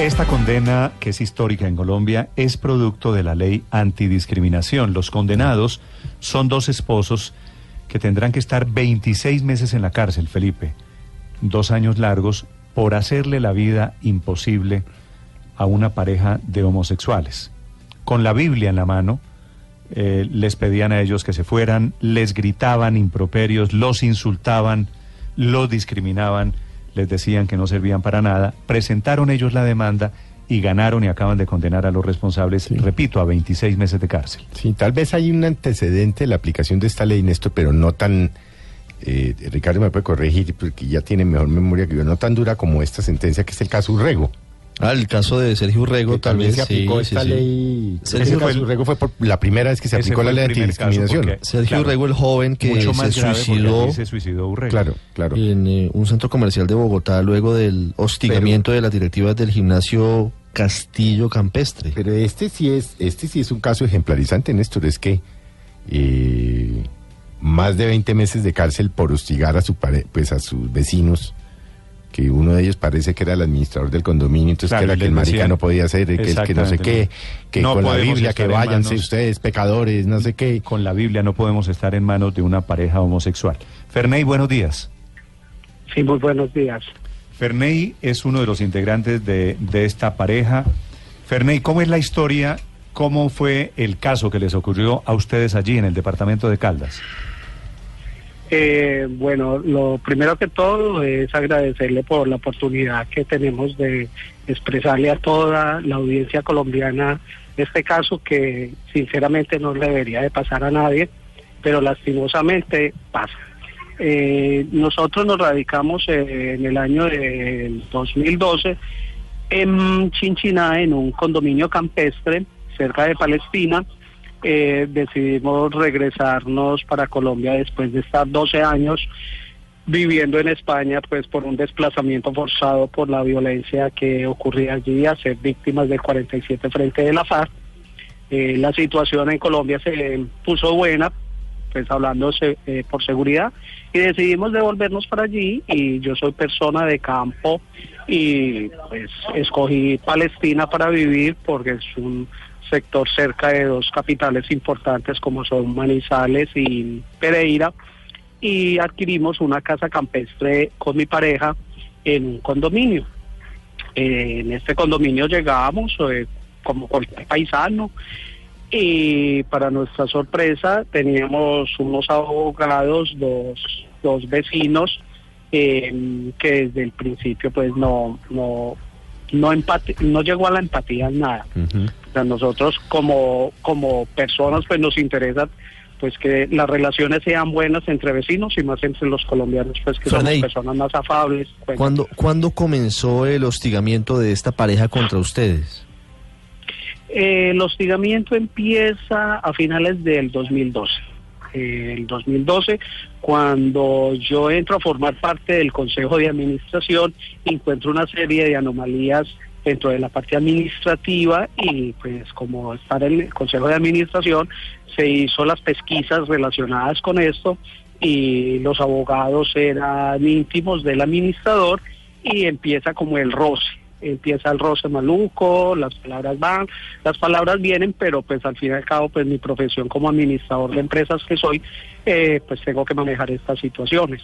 Esta condena, que es histórica en Colombia, es producto de la ley antidiscriminación. Los condenados son dos esposos que tendrán que estar 26 meses en la cárcel, Felipe, dos años largos, por hacerle la vida imposible a una pareja de homosexuales. Con la Biblia en la mano, eh, les pedían a ellos que se fueran, les gritaban improperios, los insultaban, los discriminaban les decían que no servían para nada, presentaron ellos la demanda y ganaron y acaban de condenar a los responsables, repito, a 26 meses de cárcel. Sí, tal vez hay un antecedente de la aplicación de esta ley, Néstor, pero no tan, eh, Ricardo me puede corregir porque ya tiene mejor memoria que yo, no tan dura como esta sentencia que es el caso Urrego. Ah, el caso de Sergio Urrego tal vez se aplicó esta ley. Sergio Urrego fue por la primera vez que se aplicó la ley de antidiscriminación. Sergio Urrego, el joven que se suicidó, se suicidó Urrego. Claro, claro. en eh, un centro comercial de Bogotá luego del hostigamiento de las directivas del gimnasio Castillo Campestre. Pero este sí es, este sí es un caso ejemplarizante, Néstor, es que eh, más de 20 meses de cárcel por hostigar a su pues a sus vecinos que uno de ellos parece que era el administrador del condominio, entonces que era que el marica no podía ser, que, que no sé qué, que con la Biblia que váyanse ustedes pecadores, no sé qué. Con la Biblia no podemos estar en manos de una pareja homosexual. Ferney, buenos días. Sí, muy buenos días. Ferney es uno de los integrantes de, de esta pareja. Ferney, ¿cómo es la historia? ¿Cómo fue el caso que les ocurrió a ustedes allí en el departamento de Caldas? Eh, bueno, lo primero que todo es agradecerle por la oportunidad que tenemos de expresarle a toda la audiencia colombiana este caso que sinceramente no le debería de pasar a nadie, pero lastimosamente pasa. Eh, nosotros nos radicamos en el año de 2012 en Chinchiná, en un condominio campestre cerca de Palestina, eh, decidimos regresarnos para Colombia después de estar 12 años viviendo en España, pues por un desplazamiento forzado por la violencia que ocurría allí, a ser víctimas del 47 frente de la FARC. Eh, la situación en Colombia se puso buena, pues hablando eh, por seguridad, y decidimos devolvernos para allí y yo soy persona de campo y pues escogí Palestina para vivir porque es un sector cerca de dos capitales importantes como son Manizales y Pereira y adquirimos una casa campestre con mi pareja en un condominio. Eh, en este condominio llegamos eh, como cualquier paisano y para nuestra sorpresa teníamos unos abogados, dos, dos vecinos eh, que desde el principio pues no no no no llegó a la empatía en nada. A nosotros como, como personas pues nos interesa pues que las relaciones sean buenas entre vecinos y más entre los colombianos, pues que somos personas más afables. ¿Cuándo, ¿Cuándo comenzó el hostigamiento de esta pareja contra ustedes? Eh, el hostigamiento empieza a finales del 2012. Eh, el 2012, cuando yo entro a formar parte del Consejo de Administración, encuentro una serie de anomalías dentro de la parte administrativa y pues como estar en el Consejo de Administración se hizo las pesquisas relacionadas con esto y los abogados eran íntimos del administrador y empieza como el roce, empieza el roce maluco, las palabras van, las palabras vienen, pero pues al fin y al cabo pues mi profesión como administrador de empresas que soy, eh, pues tengo que manejar estas situaciones.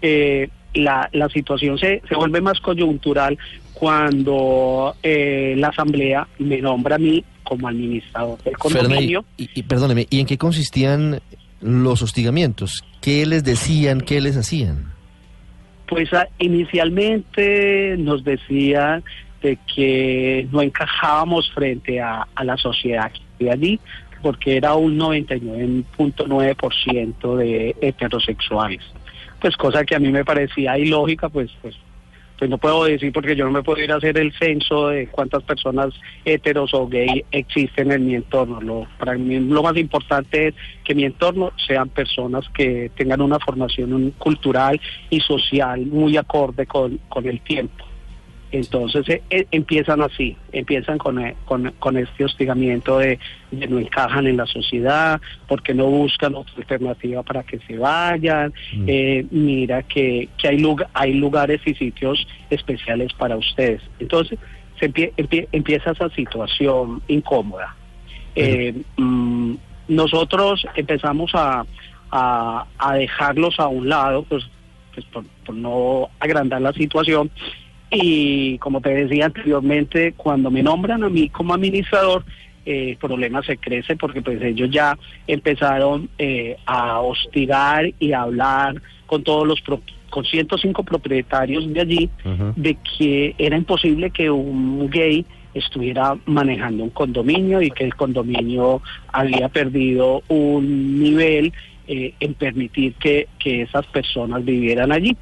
Eh, la, la situación se, se vuelve más coyuntural cuando eh, la Asamblea me nombra a mí como administrador del condominio. y, perdóneme, ¿y en qué consistían los hostigamientos? ¿Qué les decían, qué les hacían? Pues inicialmente nos decían de que no encajábamos frente a, a la sociedad que había allí, porque era un 99.9% de heterosexuales. Pues cosa que a mí me parecía ilógica, pues, pues pues no puedo decir porque yo no me puedo ir a hacer el censo de cuántas personas heteros o gay existen en mi entorno. Lo, para mí lo más importante es que mi entorno sean personas que tengan una formación cultural y social muy acorde con, con el tiempo. Entonces eh, eh, empiezan así, empiezan con, eh, con, con este hostigamiento de, de no encajan en la sociedad, porque no buscan otra alternativa para que se vayan. Eh, mira que, que hay, lugar, hay lugares y sitios especiales para ustedes. Entonces se empie- empie- empieza esa situación incómoda. Mm, nosotros empezamos a, a, a dejarlos a un lado, pues, pues por, por no agrandar la situación. Y como te decía anteriormente, cuando me nombran a mí como administrador, eh, el problema se crece porque pues ellos ya empezaron eh, a hostigar y a hablar con todos los pro- con 105 propietarios de allí de que era imposible que un gay estuviera manejando un condominio y que el condominio había perdido un nivel eh, en permitir que, que esas personas vivieran allí.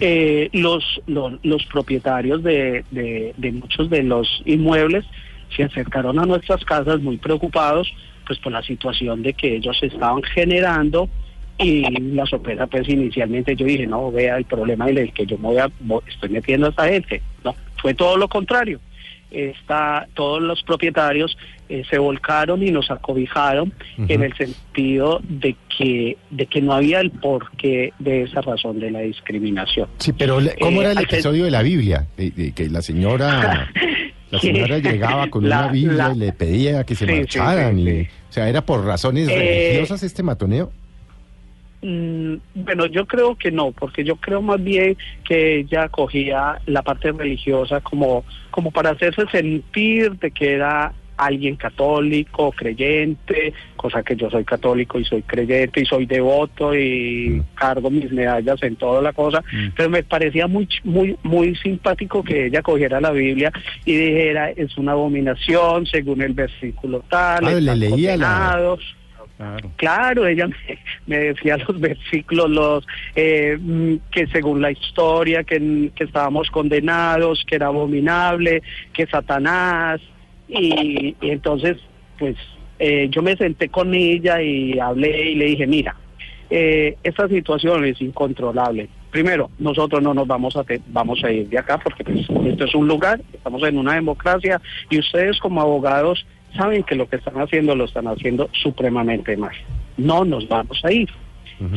Eh, los, los, propietarios de, de, muchos de los inmuebles se acercaron a nuestras casas muy preocupados pues por la situación de que ellos estaban generando y la sorpresa pues inicialmente yo dije no vea el problema en el que yo me voy a, estoy metiendo a esta gente no fue todo lo contrario. Está todos los propietarios eh, se volcaron y nos acobijaron en el sentido de que de que no había el porqué de esa razón de la discriminación Sí, pero ¿cómo Eh, era el episodio de la Biblia? De, de que la señora la señora llegaba con La- una Biblia la- y le pedía que se Sí, marcharan. sí, y. O sea, ¿era por razones Eh, religiosas este matoneo? Mm, bueno, yo creo que no, porque yo creo más bien que ella cogía la parte religiosa como, como para hacerse sentir de que era alguien católico, creyente, cosa que yo soy católico y soy creyente y soy devoto y Mm. cargo mis medallas en toda la cosa, pero me parecía muy muy muy simpático que ella cogiera la Biblia y dijera es una abominación según el versículo tal, Ah, le leía la- condenados". Claro. Claro, ella me, me decía los versículos, los eh, mm, que según la historia, que, que estábamos condenados, que era abominable, que Satanás, y, y entonces, pues eh, yo me senté con ella y hablé y le dije, mira, eh, esta situación es incontrolable. Primero, nosotros no nos vamos a vamos a ir de acá porque pues, esto es un lugar, estamos en una democracia y ustedes como abogados saben que lo que están haciendo lo están haciendo supremamente mal. No nos vamos a ir.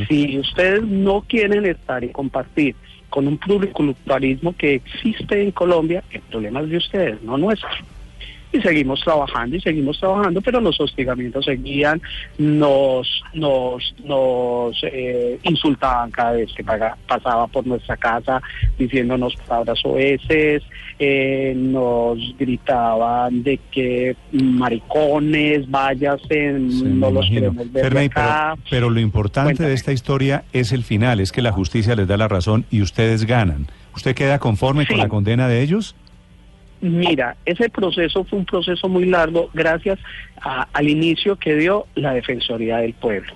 Si ustedes no quieren estar y compartir con un pluriculturalismo que existe en Colombia, el problema es de ustedes, no nuestro y seguimos trabajando y seguimos trabajando, pero los hostigamientos seguían, nos nos nos eh, insultaban cada vez que paga- pasaba por nuestra casa diciéndonos palabras oeces, eh, nos gritaban de que maricones, váyase, Sí, no los imagino. queremos ver pero, acá. pero lo importante Cuéntame. de esta historia es el final, es que la justicia les da la razón y ustedes ganan. ¿Usted queda conforme con la condena de ellos? Mira, ese proceso fue un proceso muy largo gracias a- al inicio que dio la Defensoría del Pueblo.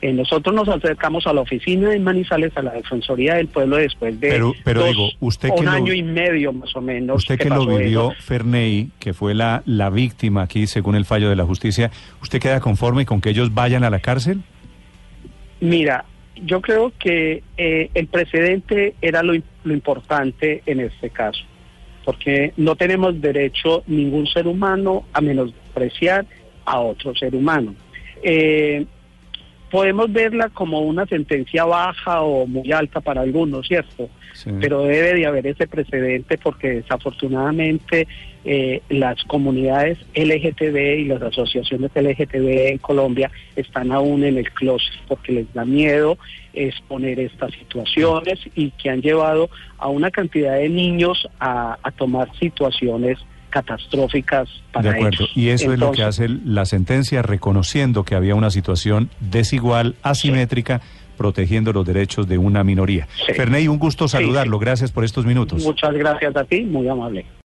Eh, nosotros nos acercamos a la oficina de Manizales, a la Defensoría del Pueblo, después de Pero- pero dos- digo, usted que un lo- año y medio más o menos. Usted que lo vivió, eso. Ferney, que fue la, la víctima aquí según el fallo de la justicia, ¿usted queda conforme con que ellos vayan a la cárcel? Mira, yo creo que eh, el precedente era lo, lo importante en este caso, porque no tenemos derecho ningún ser humano a menospreciar a otro ser humano. Eh, podemos verla como una sentencia baja o muy alta para algunos, ¿cierto? Sí. pero debe de haber ese precedente porque desafortunadamente eh, las comunidades LGTB y las asociaciones LGTB en Colombia están aún en el closet porque les da miedo exponer estas situaciones y que han llevado a una cantidad de niños a, a tomar situaciones catastróficas para de acuerdo. ellos. Y eso es lo que hace la sentencia, reconociendo que había una situación desigual, asimétrica, protegiendo los derechos de una minoría. Sí. Ferney, un gusto saludarlo. sí. Gracias por estos minutos. Muchas gracias a ti, muy amable.